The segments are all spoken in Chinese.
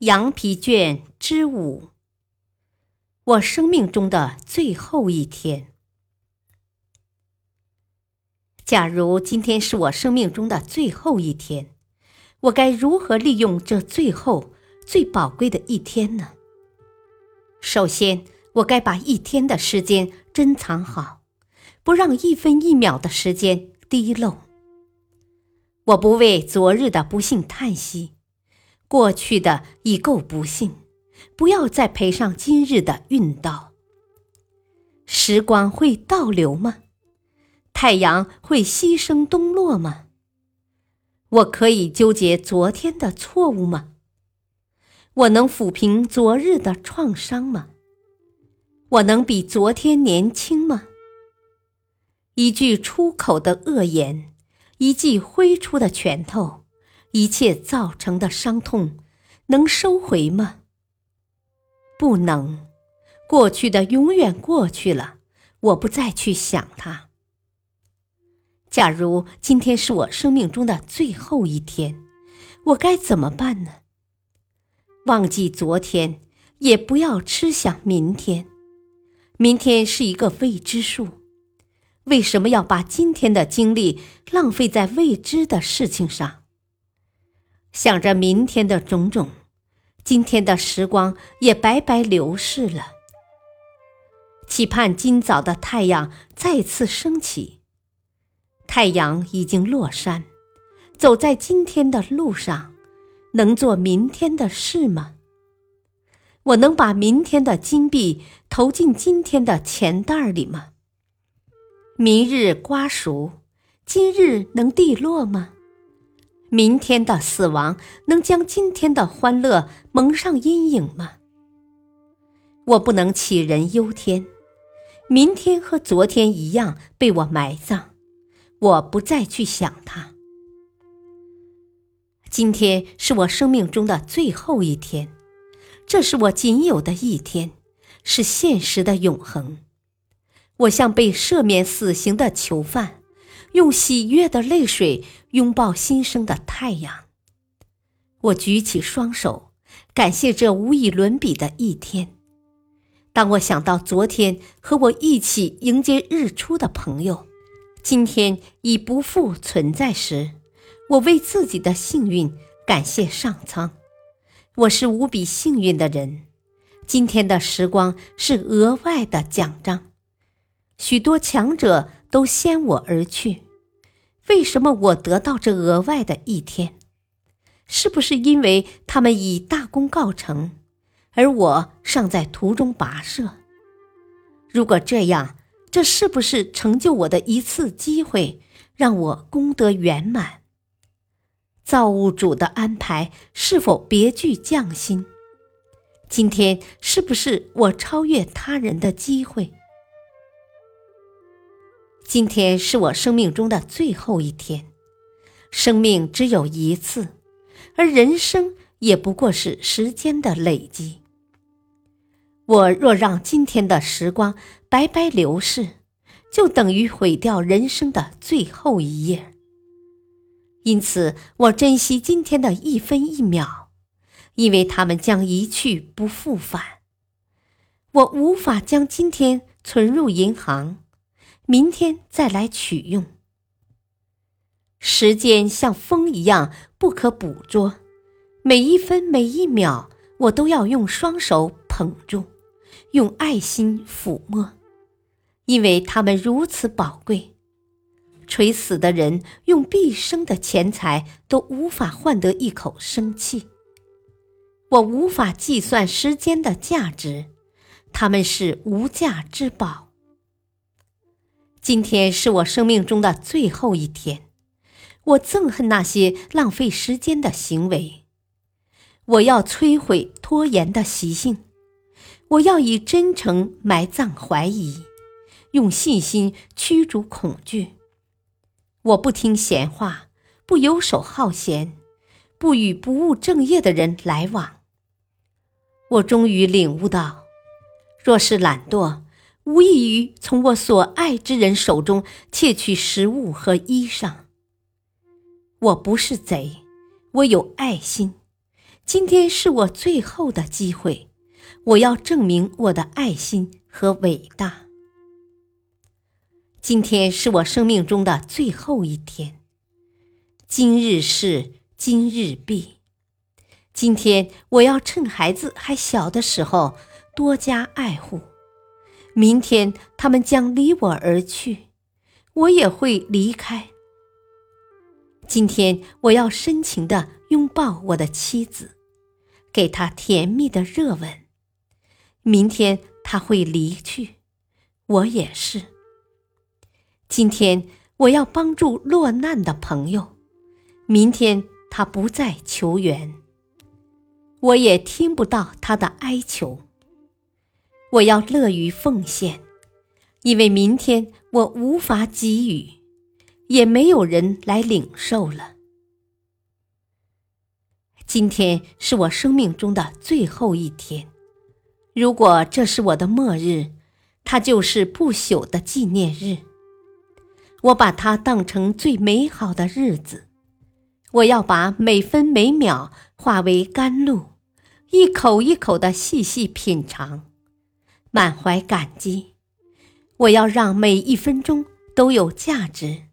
羊皮卷之五，我生命中的最后一天。假如今天是我生命中的最后一天，我该如何利用这最后、最宝贵的一天呢？首先，我该把一天的时间珍藏好，不让一分一秒的时间滴漏。我不为昨日的不幸叹息。过去的已够不幸，不要再赔上今日的运道。时光会倒流吗？太阳会牺牲东落吗？我可以纠结昨天的错误吗？我能抚平昨日的创伤吗？我能比昨天年轻吗？一句出口的恶言，一记挥出的拳头。一切造成的伤痛，能收回吗？不能，过去的永远过去了，我不再去想它。假如今天是我生命中的最后一天，我该怎么办呢？忘记昨天，也不要痴想明天。明天是一个未知数，为什么要把今天的精力浪费在未知的事情上？想着明天的种种，今天的时光也白白流逝了。期盼今早的太阳再次升起。太阳已经落山，走在今天的路上，能做明天的事吗？我能把明天的金币投进今天的钱袋里吗？明日瓜熟，今日能地落吗？明天的死亡能将今天的欢乐蒙上阴影吗？我不能杞人忧天，明天和昨天一样被我埋葬，我不再去想它。今天是我生命中的最后一天，这是我仅有的一天，是现实的永恒。我像被赦免死刑的囚犯。用喜悦的泪水拥抱新生的太阳。我举起双手，感谢这无以伦比的一天。当我想到昨天和我一起迎接日出的朋友，今天已不复存在时，我为自己的幸运感谢上苍。我是无比幸运的人。今天的时光是额外的奖章。许多强者。都先我而去，为什么我得到这额外的一天？是不是因为他们已大功告成，而我尚在途中跋涉？如果这样，这是不是成就我的一次机会，让我功德圆满？造物主的安排是否别具匠心？今天是不是我超越他人的机会？今天是我生命中的最后一天，生命只有一次，而人生也不过是时间的累积。我若让今天的时光白白流逝，就等于毁掉人生的最后一页。因此，我珍惜今天的一分一秒，因为他们将一去不复返。我无法将今天存入银行。明天再来取用。时间像风一样不可捕捉，每一分每一秒，我都要用双手捧住，用爱心抚摸，因为他们如此宝贵。垂死的人用毕生的钱财都无法换得一口生气。我无法计算时间的价值，他们是无价之宝。今天是我生命中的最后一天，我憎恨那些浪费时间的行为。我要摧毁拖延的习性，我要以真诚埋葬怀疑，用信心驱逐恐惧。我不听闲话，不游手好闲，不与不务正业的人来往。我终于领悟到，若是懒惰，无异于从我所爱之人手中窃取食物和衣裳。我不是贼，我有爱心。今天是我最后的机会，我要证明我的爱心和伟大。今天是我生命中的最后一天，今日事今日毕。今天我要趁孩子还小的时候多加爱护，明天他们将离我而去，我也会离开。今天我要深情地拥抱我的妻子，给她甜蜜的热吻。明天她会离去，我也是。今天我要帮助落难的朋友，明天他不再求援，我也听不到他的哀求。我要乐于奉献，因为明天我无法给予。也没有人来领受了。今天是我生命中的最后一天，如果这是我的末日，它就是不朽的纪念日。我把它当成最美好的日子，我要把每分每秒化为甘露，一口一口的细细品尝，满怀感激。我要让每一分钟都有价值。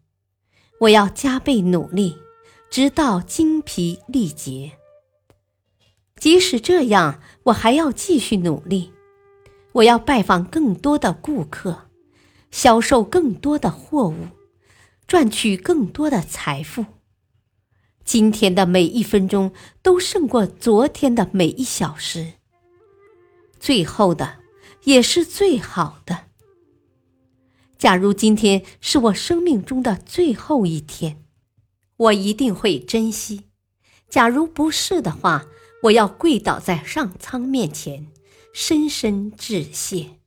我要加倍努力，直到精疲力竭。即使这样，我还要继续努力。我要拜访更多的顾客，销售更多的货物，赚取更多的财富。今天的每一分钟都胜过昨天的每一小时。最后的，也是最好的。假如今天是我生命中的最后一天，我一定会珍惜；假如不是的话，我要跪倒在上苍面前，深深致谢。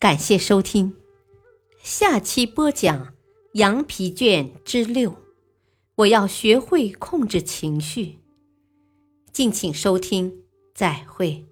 感谢收听，下期播讲羊皮卷之六。我要学会控制情绪。敬请收听，再会。